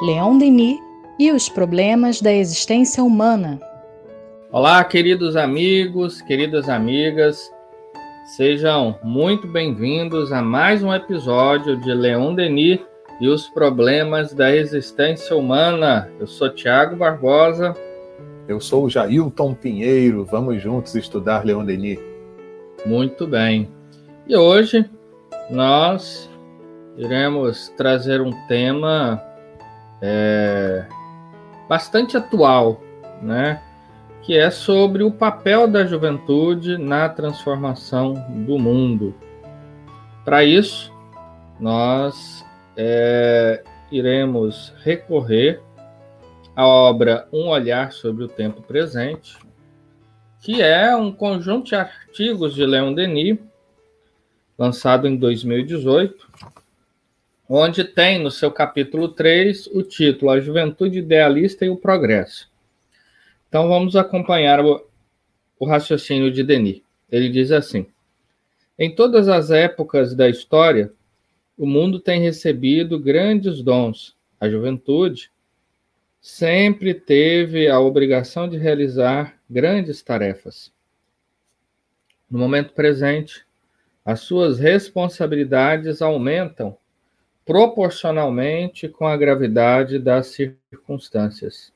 Leon Denis e os problemas da existência humana. Olá, queridos amigos, queridas amigas, sejam muito bem-vindos a mais um episódio de Leon Denis e os problemas da existência humana. Eu sou Tiago Barbosa. Eu sou o Jailton Pinheiro. Vamos juntos estudar Leon Denis. Muito bem. E hoje nós iremos trazer um tema é, bastante atual, né? que é sobre o papel da juventude na transformação do mundo. Para isso, nós é, iremos recorrer à obra Um Olhar sobre o Tempo Presente, que é um conjunto de artigos de Leon Denis, lançado em 2018, onde tem no seu capítulo 3 o título A Juventude Idealista e o Progresso. Então vamos acompanhar o, o raciocínio de Denis. Ele diz assim: Em todas as épocas da história, o mundo tem recebido grandes dons. A juventude sempre teve a obrigação de realizar grandes tarefas. No momento presente, as suas responsabilidades aumentam proporcionalmente com a gravidade das circunstâncias.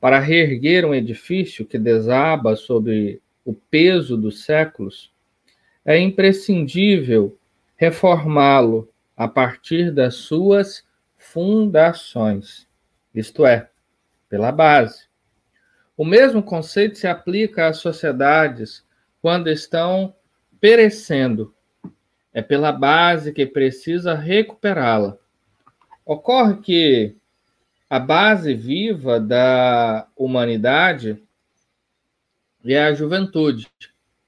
Para reerguer um edifício que desaba sob o peso dos séculos, é imprescindível reformá-lo a partir das suas fundações, isto é, pela base. O mesmo conceito se aplica às sociedades quando estão perecendo é pela base que precisa recuperá-la. Ocorre que a base viva da humanidade é a juventude,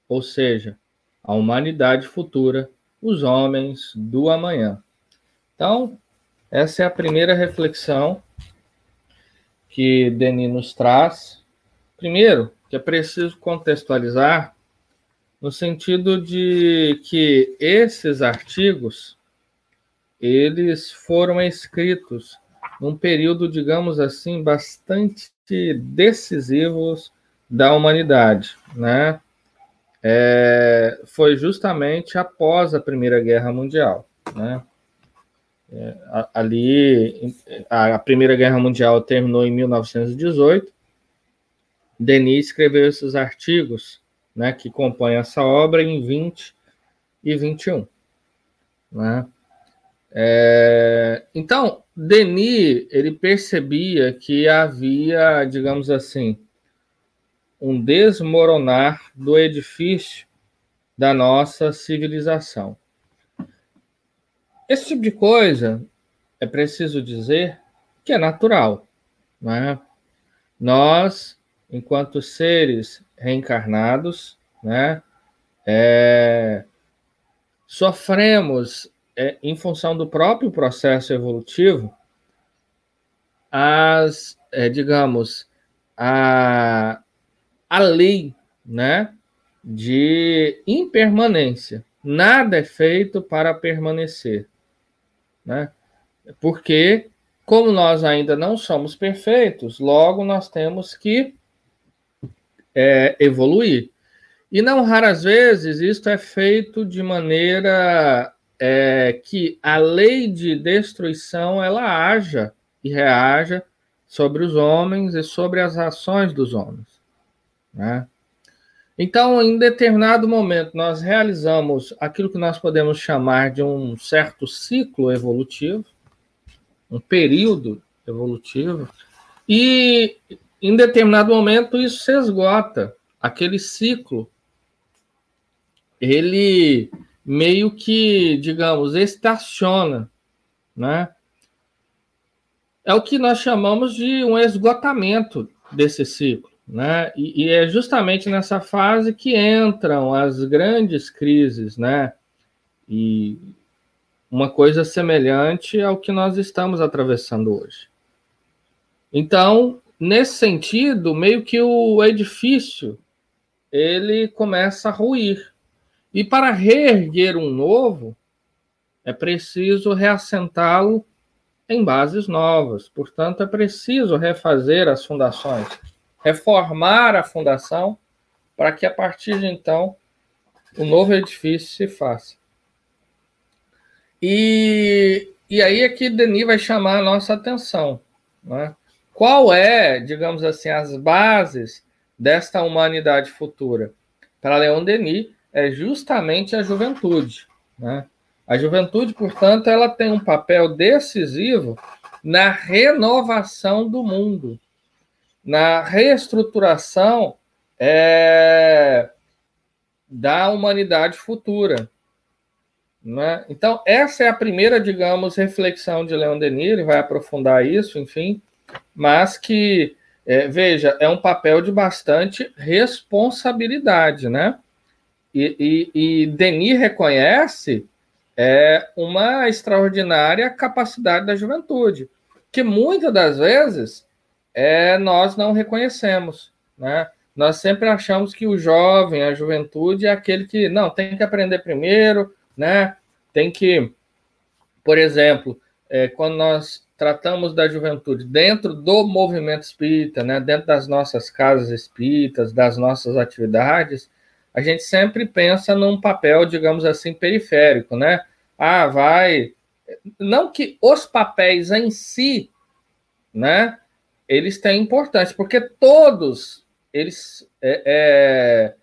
ou seja, a humanidade futura, os homens do amanhã. Então, essa é a primeira reflexão que Denis nos traz. Primeiro, que é preciso contextualizar no sentido de que esses artigos eles foram escritos num período, digamos assim, bastante decisivos da humanidade, né? É, foi justamente após a Primeira Guerra Mundial, né? É, ali, a Primeira Guerra Mundial terminou em 1918. Denis escreveu esses artigos né, que compõe essa obra em 20 e 21. Né? É, então, Denis ele percebia que havia, digamos assim, um desmoronar do edifício da nossa civilização. Esse tipo de coisa é preciso dizer que é natural. Né? Nós, enquanto seres reencarnados, né? É, sofremos, é, em função do próprio processo evolutivo, as, é, digamos, a, a lei, né? De impermanência. Nada é feito para permanecer, né? Porque, como nós ainda não somos perfeitos, logo nós temos que é, evoluir. E não raras vezes isto é feito de maneira é, que a lei de destruição ela haja e reaja sobre os homens e sobre as ações dos homens. Né? Então, em determinado momento, nós realizamos aquilo que nós podemos chamar de um certo ciclo evolutivo, um período evolutivo, e em determinado momento isso se esgota. Aquele ciclo, ele meio que, digamos, estaciona, né? É o que nós chamamos de um esgotamento desse ciclo, né? E, e é justamente nessa fase que entram as grandes crises, né? E uma coisa semelhante ao que nós estamos atravessando hoje. Então, nesse sentido, meio que o edifício ele começa a ruir. E para reerguer um novo, é preciso reassentá-lo em bases novas. Portanto, é preciso refazer as fundações, reformar a fundação, para que a partir de então o novo edifício se faça. E, e aí é que Denis vai chamar a nossa atenção. Né? Qual é, digamos assim, as bases desta humanidade futura? Para Leon Denis, é justamente a juventude. Né? A juventude, portanto, ela tem um papel decisivo na renovação do mundo, na reestruturação é, da humanidade futura. Né? Então, essa é a primeira, digamos, reflexão de Leon Denis, ele vai aprofundar isso, enfim, mas que, é, veja, é um papel de bastante responsabilidade, né? E, e, e Denis reconhece é, uma extraordinária capacidade da juventude, que muitas das vezes é, nós não reconhecemos, né? Nós sempre achamos que o jovem, a juventude, é aquele que não tem que aprender primeiro, né? Tem que, por exemplo, é, quando nós tratamos da juventude dentro do movimento espírita, né? Dentro das nossas casas espíritas, das nossas atividades, a gente sempre pensa num papel, digamos assim, periférico, né? Ah, vai. Não que os papéis em si, né? Eles têm importância, porque todos eles é, é,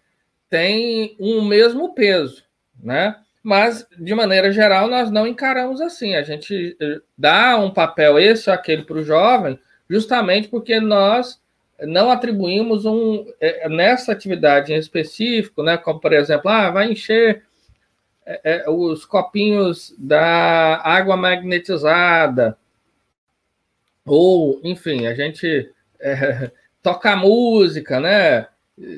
têm um mesmo peso, né? Mas, de maneira geral, nós não encaramos assim. A gente eh, dá um papel esse ou aquele para o jovem, justamente porque nós não atribuímos um é, nessa atividade em específico, né? Como por exemplo, ah, vai encher é, os copinhos da água magnetizada, ou enfim, a gente é, toca música, né?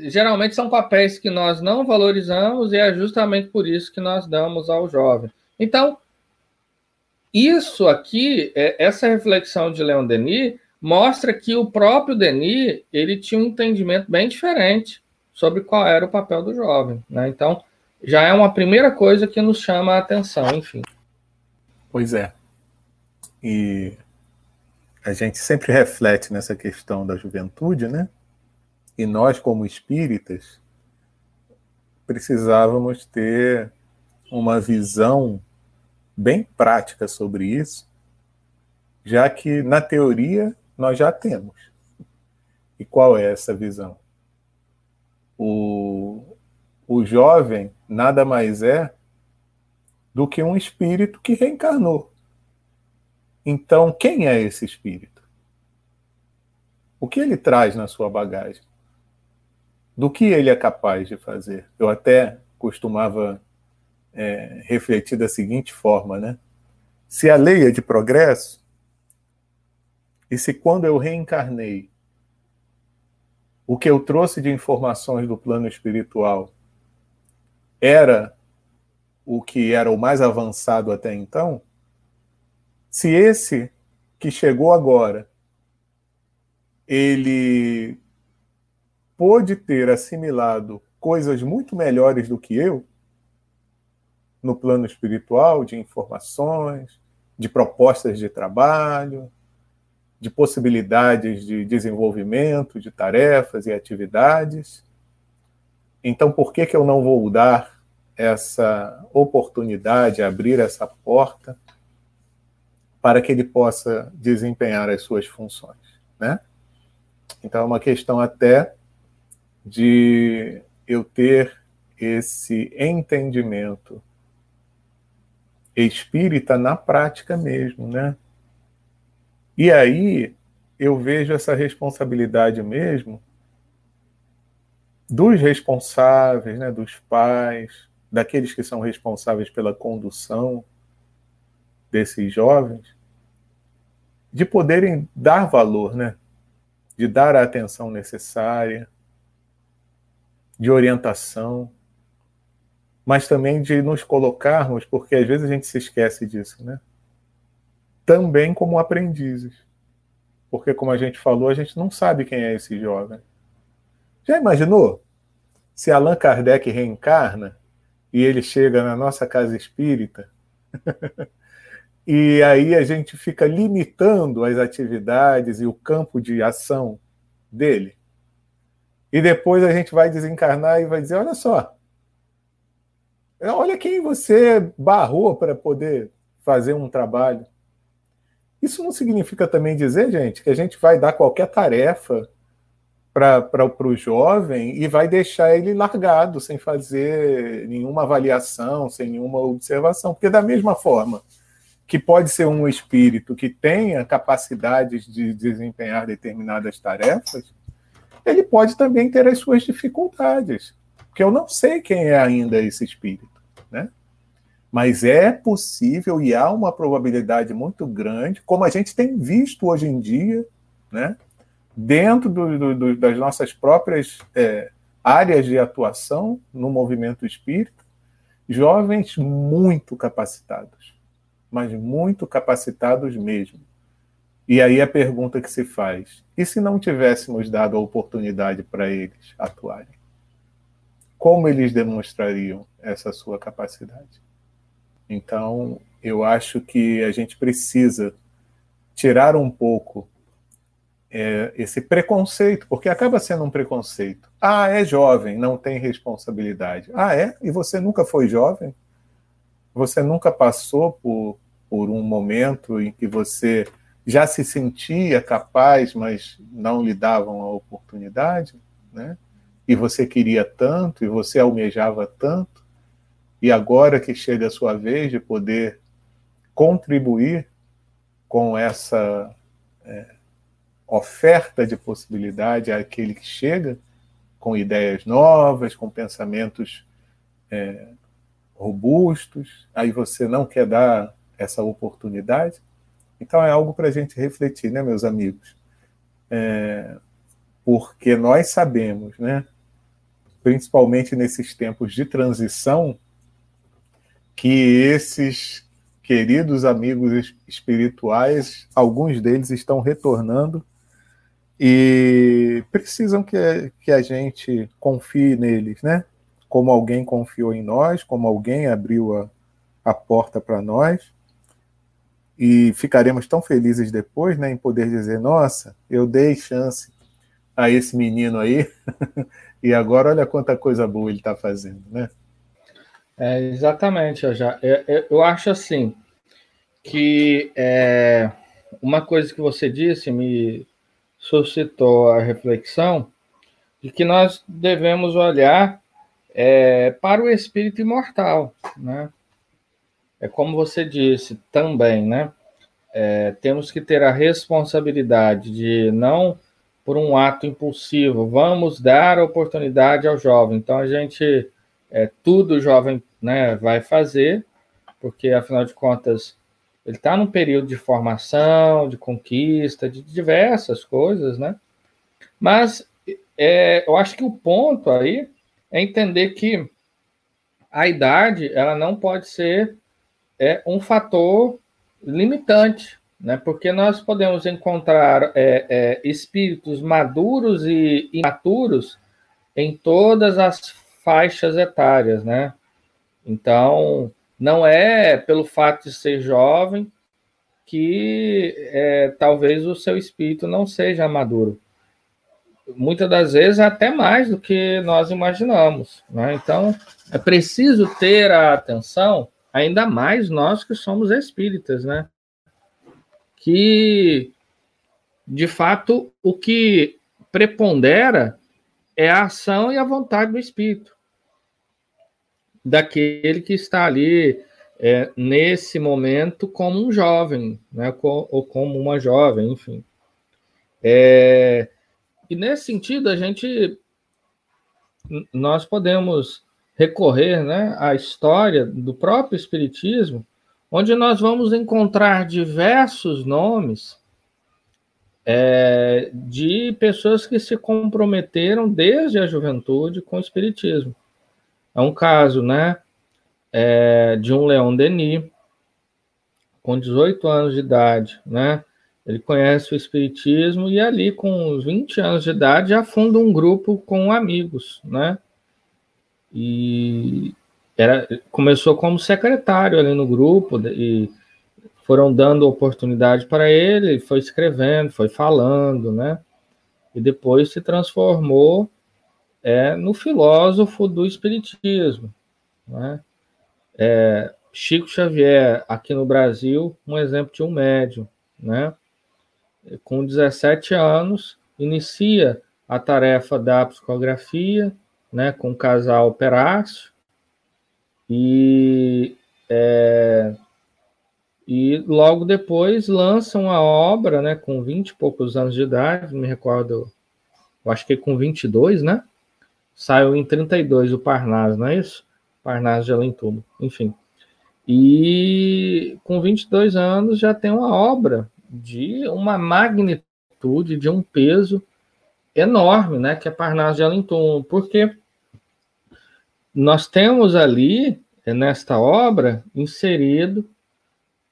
Geralmente são papéis que nós não valorizamos e é justamente por isso que nós damos ao jovem. Então, isso aqui, é, essa reflexão de Leon Denis mostra que o próprio Denis ele tinha um entendimento bem diferente sobre qual era o papel do jovem. Né? Então, já é uma primeira coisa que nos chama a atenção, enfim. Pois é. E a gente sempre reflete nessa questão da juventude, né? E nós, como espíritas, precisávamos ter uma visão bem prática sobre isso, já que na teoria nós já temos. E qual é essa visão? O, o jovem nada mais é do que um espírito que reencarnou. Então, quem é esse espírito? O que ele traz na sua bagagem? Do que ele é capaz de fazer? Eu até costumava é, refletir da seguinte forma, né? Se a lei é de progresso, e se quando eu reencarnei, o que eu trouxe de informações do plano espiritual era o que era o mais avançado até então, se esse que chegou agora ele pôde ter assimilado coisas muito melhores do que eu no plano espiritual, de informações, de propostas de trabalho, de possibilidades de desenvolvimento, de tarefas e atividades. Então, por que, que eu não vou dar essa oportunidade, abrir essa porta para que ele possa desempenhar as suas funções, né? Então, é uma questão até de eu ter esse entendimento espírita na prática mesmo, né? E aí eu vejo essa responsabilidade mesmo dos responsáveis, né, dos pais, daqueles que são responsáveis pela condução desses jovens, de poderem dar valor, né, de dar a atenção necessária, de orientação, mas também de nos colocarmos, porque às vezes a gente se esquece disso, né? também como aprendizes. Porque, como a gente falou, a gente não sabe quem é esse jovem. Já imaginou? Se Allan Kardec reencarna e ele chega na nossa casa espírita e aí a gente fica limitando as atividades e o campo de ação dele. E depois a gente vai desencarnar e vai dizer: olha só, olha quem você barrou para poder fazer um trabalho. Isso não significa também dizer, gente, que a gente vai dar qualquer tarefa para o jovem e vai deixar ele largado, sem fazer nenhuma avaliação, sem nenhuma observação. Porque, da mesma forma que pode ser um espírito que tenha capacidades de desempenhar determinadas tarefas, ele pode também ter as suas dificuldades. Porque eu não sei quem é ainda esse espírito. Né? Mas é possível e há uma probabilidade muito grande, como a gente tem visto hoje em dia, né? dentro do, do, das nossas próprias é, áreas de atuação no movimento espírita, jovens muito capacitados, mas muito capacitados mesmo. E aí a pergunta que se faz: e se não tivéssemos dado a oportunidade para eles atuarem? Como eles demonstrariam essa sua capacidade? Então, eu acho que a gente precisa tirar um pouco é, esse preconceito, porque acaba sendo um preconceito. Ah, é jovem, não tem responsabilidade. Ah, é? E você nunca foi jovem? Você nunca passou por, por um momento em que você já se sentia capaz, mas não lhe davam a oportunidade, né? E você queria tanto, e você almejava tanto, e agora que chega a sua vez de poder contribuir com essa é, oferta de possibilidade àquele que chega com ideias novas, com pensamentos é, robustos, aí você não quer dar essa oportunidade. Então é algo para a gente refletir, né, meus amigos? É, porque nós sabemos, né, principalmente nesses tempos de transição, que esses queridos amigos espirituais, alguns deles estão retornando e precisam que, que a gente confie neles, né? Como alguém confiou em nós, como alguém abriu a, a porta para nós. E ficaremos tão felizes depois, né, em poder dizer: nossa, eu dei chance a esse menino aí, e agora olha quanta coisa boa ele está fazendo, né? É, exatamente, eu, já, eu, eu acho assim que é, uma coisa que você disse me suscitou a reflexão de que nós devemos olhar é, para o espírito imortal, né? É como você disse também, né? É, temos que ter a responsabilidade de não por um ato impulsivo, vamos dar oportunidade ao jovem. Então a gente é, tudo o jovem né, vai fazer, porque afinal de contas ele está num período de formação, de conquista, de diversas coisas, né? Mas é, eu acho que o ponto aí é entender que a idade ela não pode ser é, um fator limitante, né? Porque nós podemos encontrar é, é, espíritos maduros e imaturos em todas as faixas etárias, né? Então, não é pelo fato de ser jovem que é, talvez o seu espírito não seja maduro. Muitas das vezes até mais do que nós imaginamos. Né? Então, é preciso ter a atenção, ainda mais nós que somos espíritas, né? que, de fato, o que prepondera é a ação e a vontade do espírito daquele que está ali é, nesse momento como um jovem, né, ou como uma jovem, enfim. É, e nesse sentido, a gente nós podemos recorrer né, à história do próprio Espiritismo, onde nós vamos encontrar diversos nomes é, de pessoas que se comprometeram desde a juventude com o Espiritismo. É um caso, né, é, de um Leon Denis, com 18 anos de idade, né, ele conhece o Espiritismo e ali, com uns 20 anos de idade, já funda um grupo com amigos, né, e era, começou como secretário ali no grupo e foram dando oportunidade para ele, foi escrevendo, foi falando, né? E depois se transformou é, no filósofo do espiritismo, né? É, Chico Xavier, aqui no Brasil, um exemplo de um médium, né? Com 17 anos, inicia a tarefa da psicografia, né, com o casal Perácio, e, é, e logo depois lançam a obra, né, com 20 e poucos anos de idade, me recordo, eu acho que com 22, né? Saiu em 32 o Parnas, não é isso? Parnas de Além Tudo, enfim. E com 22 anos já tem uma obra de uma magnitude, de um peso enorme, né, que é Parnaso de Alentum, porque nós temos ali, nesta obra, inserido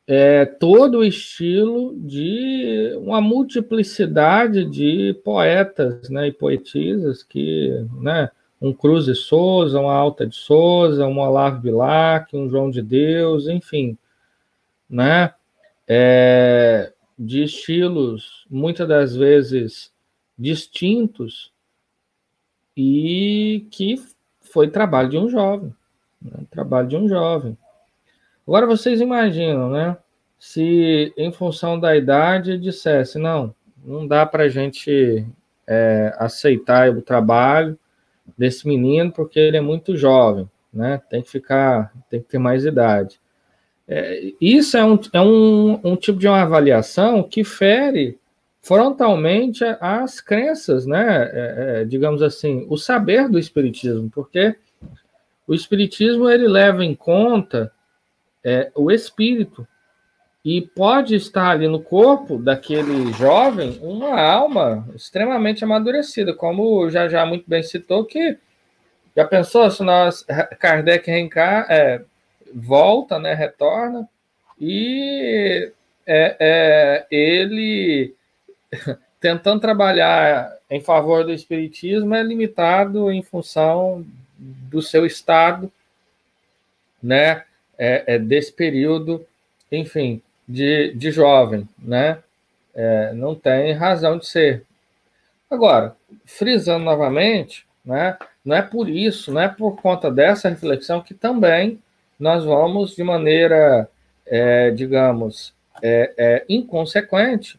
é, todo o estilo de uma multiplicidade de poetas né, e poetisas que, né, um Cruz de Souza, uma Alta de Souza, um Olavo Bilac, um João de Deus, enfim, né? É, de estilos muitas das vezes distintos e que foi trabalho de um jovem, né? trabalho de um jovem. Agora vocês imaginam, né? Se em função da idade dissesse não, não dá para a gente é, aceitar o trabalho desse menino porque ele é muito jovem, né? Tem que ficar, tem que ter mais idade. É, isso é, um, é um, um tipo de uma avaliação que fere frontalmente as crenças, né? É, é, digamos assim, o saber do espiritismo, porque o espiritismo ele leva em conta é, o espírito e pode estar ali no corpo daquele jovem uma alma extremamente amadurecida, como já já muito bem citou que já pensou se nós Kardec reencar, é, volta, né, retorna e é, é, ele tentando trabalhar em favor do espiritismo é limitado em função do seu estado, né, é, é desse período, enfim, de, de jovem, né? É, não tem razão de ser. Agora, frisando novamente, né, não é por isso, não é por conta dessa reflexão que também nós vamos, de maneira, é, digamos, é, é inconsequente,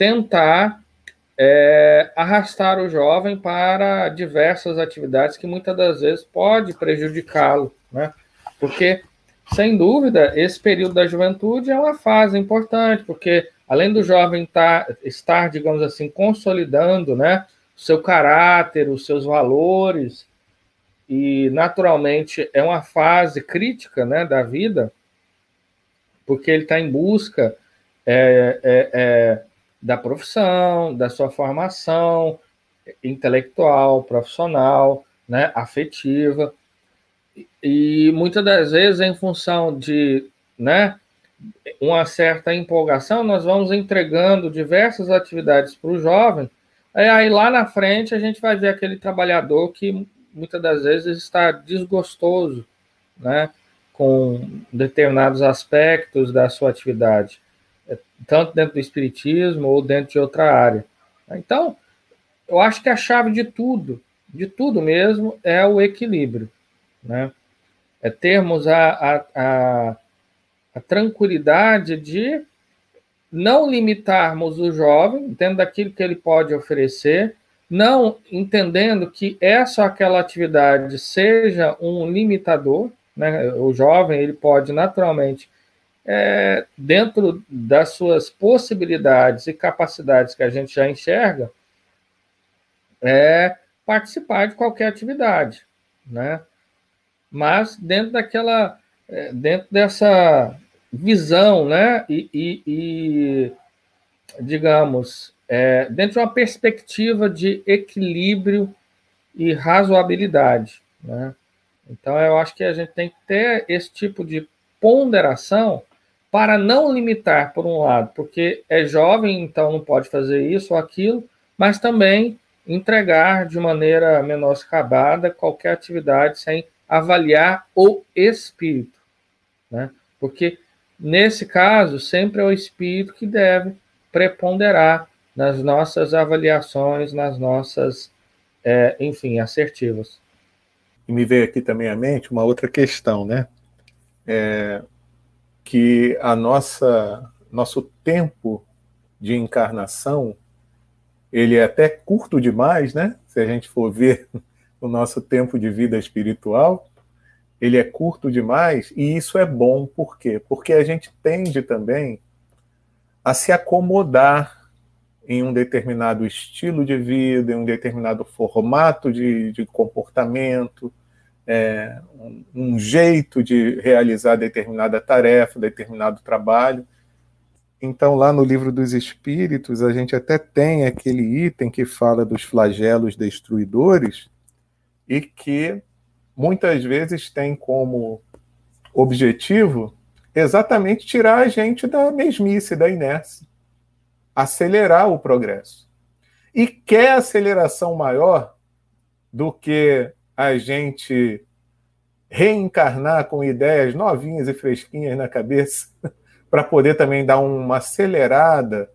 tentar é, arrastar o jovem para diversas atividades que muitas das vezes pode prejudicá-lo, né? Porque sem dúvida, esse período da juventude é uma fase importante, porque além do jovem tá, estar, digamos assim, consolidando né, seu caráter, os seus valores, e naturalmente é uma fase crítica né, da vida, porque ele está em busca é, é, é, da profissão, da sua formação intelectual, profissional, né, afetiva. E muitas das vezes, em função de né, uma certa empolgação, nós vamos entregando diversas atividades para o jovem, e aí lá na frente a gente vai ver aquele trabalhador que muitas das vezes está desgostoso né, com determinados aspectos da sua atividade, é, tanto dentro do espiritismo ou dentro de outra área. Então, eu acho que a chave de tudo, de tudo mesmo, é o equilíbrio né? É termos a, a, a, a tranquilidade de não limitarmos o jovem dentro daquilo que ele pode oferecer, não entendendo que essa ou aquela atividade seja um limitador, né? O jovem ele pode naturalmente é, dentro das suas possibilidades e capacidades que a gente já enxerga, é participar de qualquer atividade, né? mas dentro daquela, é, dentro dessa visão, né, e, e, e digamos, é, dentro de uma perspectiva de equilíbrio e razoabilidade, né? Então, eu acho que a gente tem que ter esse tipo de ponderação para não limitar, por um lado, porque é jovem, então não pode fazer isso ou aquilo, mas também entregar de maneira menoscabada qualquer atividade sem avaliar o espírito, né? Porque nesse caso, sempre é o espírito que deve preponderar nas nossas avaliações, nas nossas, é, enfim, assertivas. E me veio aqui também à mente uma outra questão, né? É, que a nossa nosso tempo de encarnação ele é até curto demais, né? Se a gente for ver o nosso tempo de vida espiritual, ele é curto demais e isso é bom, por quê? Porque a gente tende também a se acomodar em um determinado estilo de vida, em um determinado formato de, de comportamento, é, um, um jeito de realizar determinada tarefa, determinado trabalho. Então, lá no livro dos Espíritos, a gente até tem aquele item que fala dos flagelos destruidores e que muitas vezes tem como objetivo exatamente tirar a gente da mesmice, da inércia, acelerar o progresso. E quer aceleração maior do que a gente reencarnar com ideias novinhas e fresquinhas na cabeça para poder também dar uma acelerada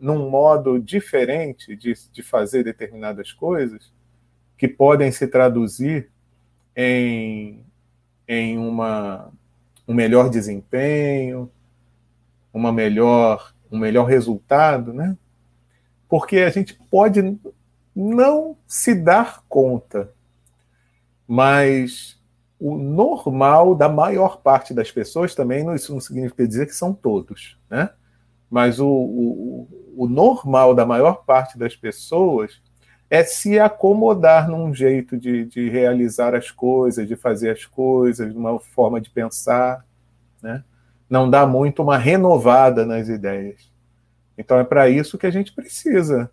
num modo diferente de, de fazer determinadas coisas, que podem se traduzir em, em uma, um melhor desempenho, uma melhor, um melhor resultado, né? Porque a gente pode não se dar conta, mas o normal da maior parte das pessoas também, isso não significa dizer que são todos, né? Mas o, o, o normal da maior parte das pessoas é se acomodar num jeito de, de realizar as coisas, de fazer as coisas, numa forma de pensar, né? Não dá muito uma renovada nas ideias. Então é para isso que a gente precisa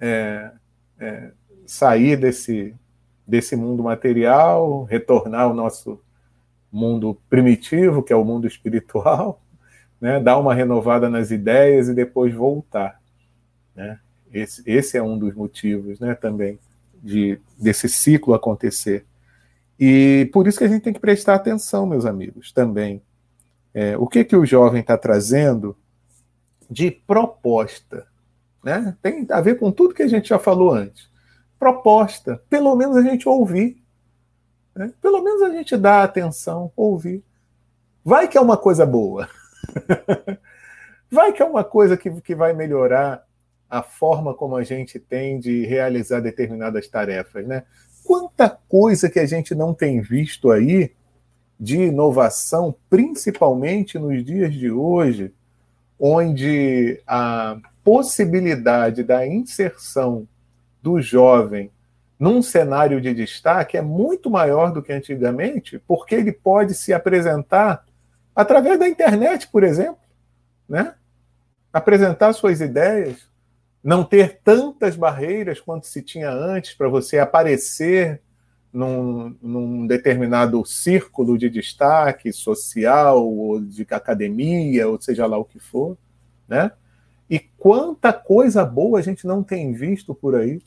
é, é, sair desse, desse mundo material, retornar ao nosso mundo primitivo, que é o mundo espiritual, né? dar uma renovada nas ideias e depois voltar. Né? Esse, esse é um dos motivos né, também de, desse ciclo acontecer. E por isso que a gente tem que prestar atenção, meus amigos, também. É, o que, que o jovem está trazendo de proposta? Né? Tem a ver com tudo que a gente já falou antes proposta, pelo menos a gente ouvir. Né? Pelo menos a gente dá atenção, ouvir. Vai que é uma coisa boa. vai que é uma coisa que, que vai melhorar a forma como a gente tem de realizar determinadas tarefas. Né? Quanta coisa que a gente não tem visto aí de inovação, principalmente nos dias de hoje, onde a possibilidade da inserção do jovem num cenário de destaque é muito maior do que antigamente, porque ele pode se apresentar através da internet, por exemplo, né? apresentar suas ideias, não ter tantas barreiras quanto se tinha antes para você aparecer num, num, determinado círculo de destaque social ou de academia, ou seja lá o que for, né? E quanta coisa boa a gente não tem visto por aí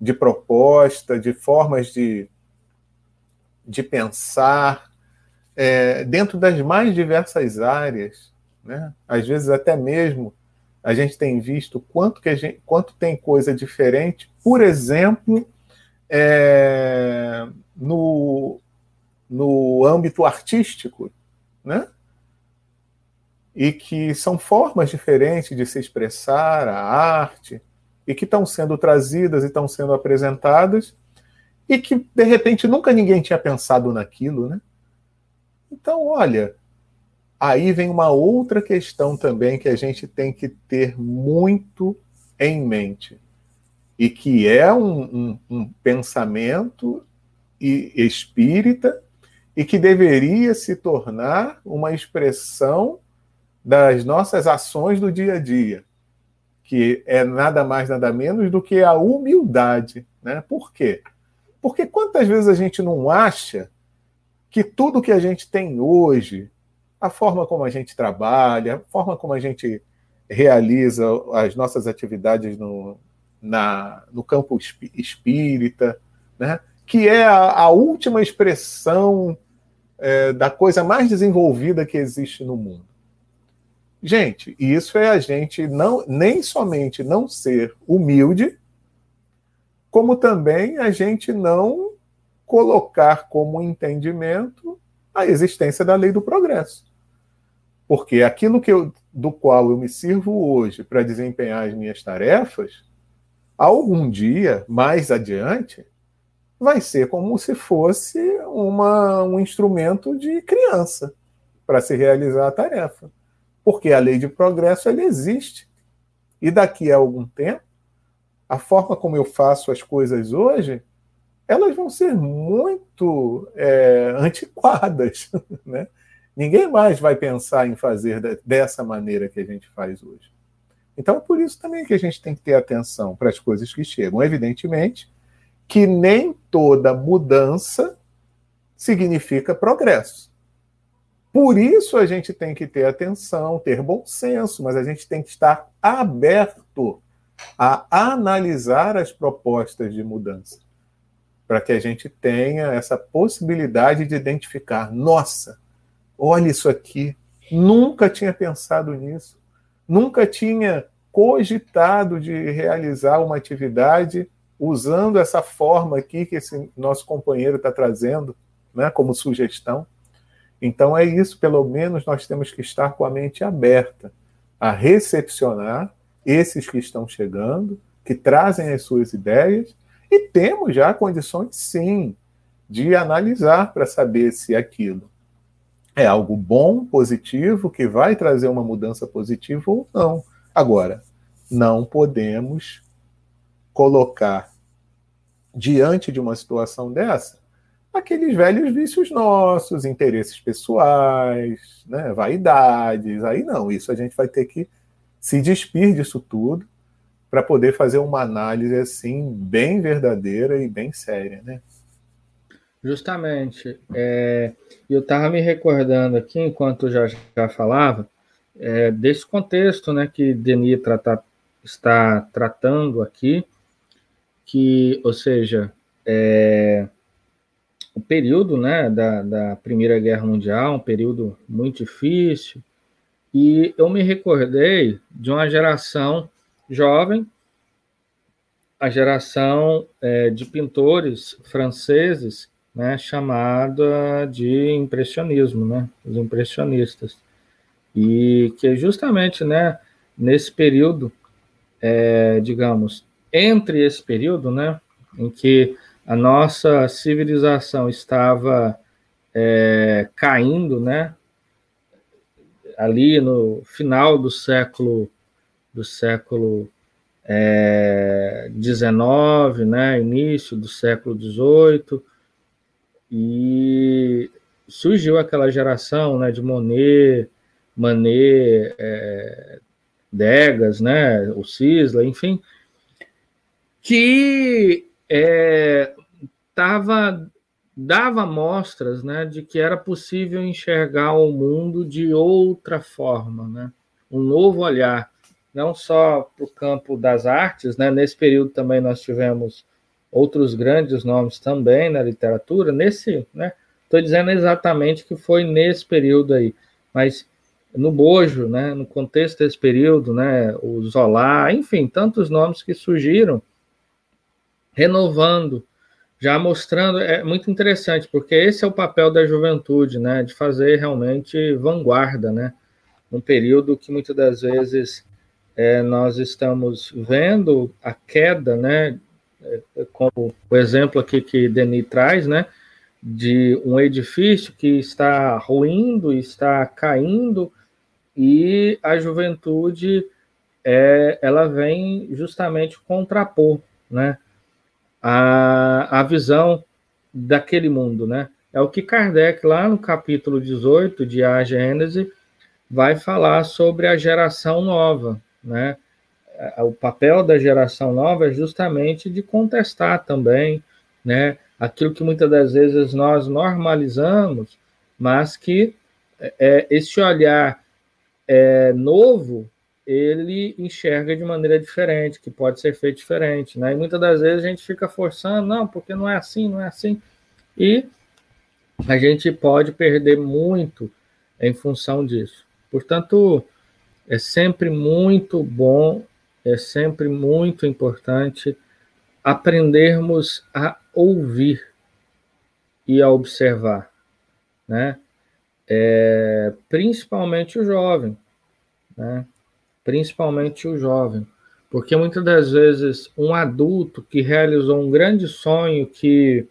de proposta, de formas de, de pensar, é, dentro das mais diversas áreas. Né? Às vezes, até mesmo, a gente tem visto quanto, que gente, quanto tem coisa diferente, por exemplo, é, no, no âmbito artístico, né? e que são formas diferentes de se expressar a arte, e que estão sendo trazidas e estão sendo apresentadas e que de repente nunca ninguém tinha pensado naquilo, né? Então, olha, aí vem uma outra questão também que a gente tem que ter muito em mente e que é um, um, um pensamento espírita e que deveria se tornar uma expressão das nossas ações do dia a dia que é nada mais, nada menos do que a humildade. Né? Por quê? Porque quantas vezes a gente não acha que tudo que a gente tem hoje, a forma como a gente trabalha, a forma como a gente realiza as nossas atividades no, na, no campo espírita, né? que é a, a última expressão é, da coisa mais desenvolvida que existe no mundo. Gente, isso é a gente não nem somente não ser humilde, como também a gente não colocar como entendimento a existência da lei do progresso. Porque aquilo que eu, do qual eu me sirvo hoje para desempenhar as minhas tarefas, algum dia, mais adiante, vai ser como se fosse uma, um instrumento de criança para se realizar a tarefa. Porque a lei de progresso ela existe. E daqui a algum tempo, a forma como eu faço as coisas hoje, elas vão ser muito é, antiquadas. Né? Ninguém mais vai pensar em fazer dessa maneira que a gente faz hoje. Então, é por isso também que a gente tem que ter atenção para as coisas que chegam. Evidentemente que nem toda mudança significa progresso. Por isso a gente tem que ter atenção, ter bom senso, mas a gente tem que estar aberto a analisar as propostas de mudança, para que a gente tenha essa possibilidade de identificar: nossa, olha isso aqui, nunca tinha pensado nisso, nunca tinha cogitado de realizar uma atividade usando essa forma aqui que esse nosso companheiro está trazendo, né, como sugestão. Então é isso, pelo menos nós temos que estar com a mente aberta a recepcionar esses que estão chegando, que trazem as suas ideias, e temos já condições, sim, de analisar para saber se aquilo é algo bom, positivo, que vai trazer uma mudança positiva ou não. Agora, não podemos colocar diante de uma situação dessa aqueles velhos vícios nossos, interesses pessoais, né, vaidades. Aí não, isso a gente vai ter que se despir disso tudo para poder fazer uma análise assim bem verdadeira e bem séria, né? Justamente. É, eu estava me recordando aqui, enquanto já, já falava, é, desse contexto né, que Denis trata, está tratando aqui, que, ou seja, é, o período né, da, da Primeira Guerra Mundial, um período muito difícil, e eu me recordei de uma geração jovem, a geração é, de pintores franceses, né, chamada de impressionismo, né, os impressionistas, e que justamente, né, nesse período, é, digamos, entre esse período, né, em que a nossa civilização estava é, caindo, né, ali no final do século do século é, 19, né, início do século 18, e surgiu aquela geração, né, de Monet, Manet, é, Degas, né, o Cisla, enfim, que estava dava mostras né, de que era possível enxergar o mundo de outra forma, né? um novo olhar, não só para o campo das artes, né? nesse período também nós tivemos outros grandes nomes também na literatura, nesse, né? Estou dizendo exatamente que foi nesse período aí, mas no Bojo, né, no contexto desse período, né, o Zola, enfim, tantos nomes que surgiram, renovando já mostrando, é muito interessante, porque esse é o papel da juventude, né, de fazer realmente vanguarda, né, num período que muitas das vezes é, nós estamos vendo a queda, né, é, como o exemplo aqui que Denis traz, né, de um edifício que está ruindo, está caindo, e a juventude, é, ela vem justamente contrapor, né, a, a visão daquele mundo, né? É o que Kardec, lá no capítulo 18 de A Gênese, vai falar sobre a geração nova, né? É, o papel da geração nova é justamente de contestar também, né? Aquilo que muitas das vezes nós normalizamos, mas que é, esse olhar é, novo ele enxerga de maneira diferente, que pode ser feito diferente, né? E muitas das vezes a gente fica forçando, não, porque não é assim, não é assim, e a gente pode perder muito em função disso. Portanto, é sempre muito bom, é sempre muito importante aprendermos a ouvir e a observar, né? É, principalmente o jovem, né? Principalmente o jovem, porque muitas das vezes um adulto que realizou um grande sonho que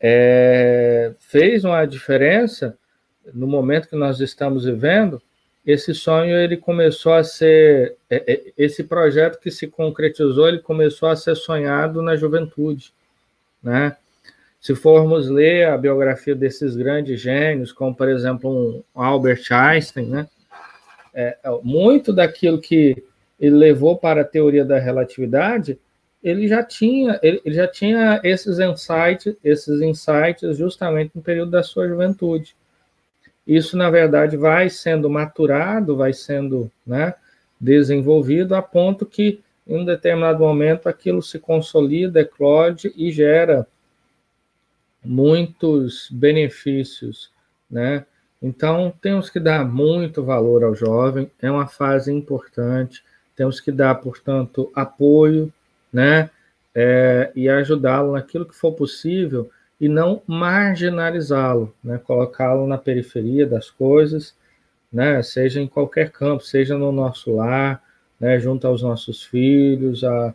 é, fez uma diferença no momento que nós estamos vivendo, esse sonho ele começou a ser é, é, esse projeto que se concretizou ele começou a ser sonhado na juventude né? Se formos ler a biografia desses grandes gênios como por exemplo um Albert Einstein né é, muito daquilo que ele levou para a teoria da relatividade ele já tinha ele, ele já tinha esses insights esses insights justamente no período da sua juventude isso, na verdade, vai sendo maturado, vai sendo né, desenvolvido a ponto que, em um determinado momento, aquilo se consolida, eclode e gera muitos benefícios, né? Então, temos que dar muito valor ao jovem, é uma fase importante, temos que dar, portanto, apoio, né? É, e ajudá-lo naquilo que for possível e não marginalizá-lo, né? colocá-lo na periferia das coisas, né? seja em qualquer campo, seja no nosso lar, né? junto aos nossos filhos, a,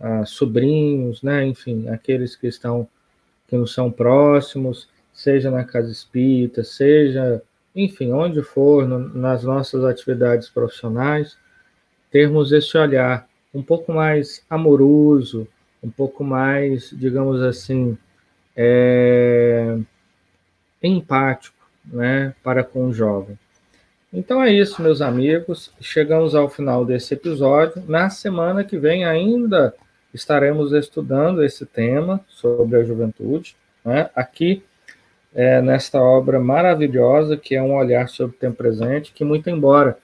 a sobrinhos, né? enfim, aqueles que estão que nos são próximos, seja na casa espírita, seja, enfim, onde for, no, nas nossas atividades profissionais, termos esse olhar um pouco mais amoroso, um pouco mais, digamos assim, é, empático né, para com o jovem. Então é isso, meus amigos. Chegamos ao final desse episódio. Na semana que vem ainda estaremos estudando esse tema sobre a juventude, né? aqui é, nesta obra maravilhosa que é um olhar sobre o tempo presente, que muito embora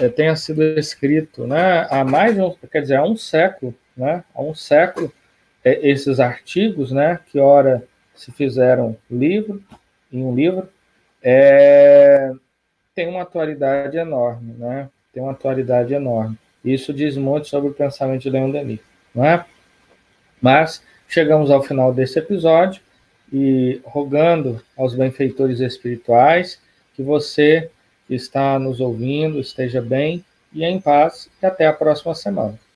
é, tenha sido escrito né, há mais de um, quer dizer, há um século, né, há um século, é, esses artigos, né, que ora se fizeram livro, em um livro, é, tem uma atualidade enorme, né? Tem uma atualidade enorme. Isso diz muito sobre o pensamento de Leon Denis, não é? Mas chegamos ao final desse episódio e rogando aos benfeitores espirituais que você está nos ouvindo esteja bem e em paz e até a próxima semana.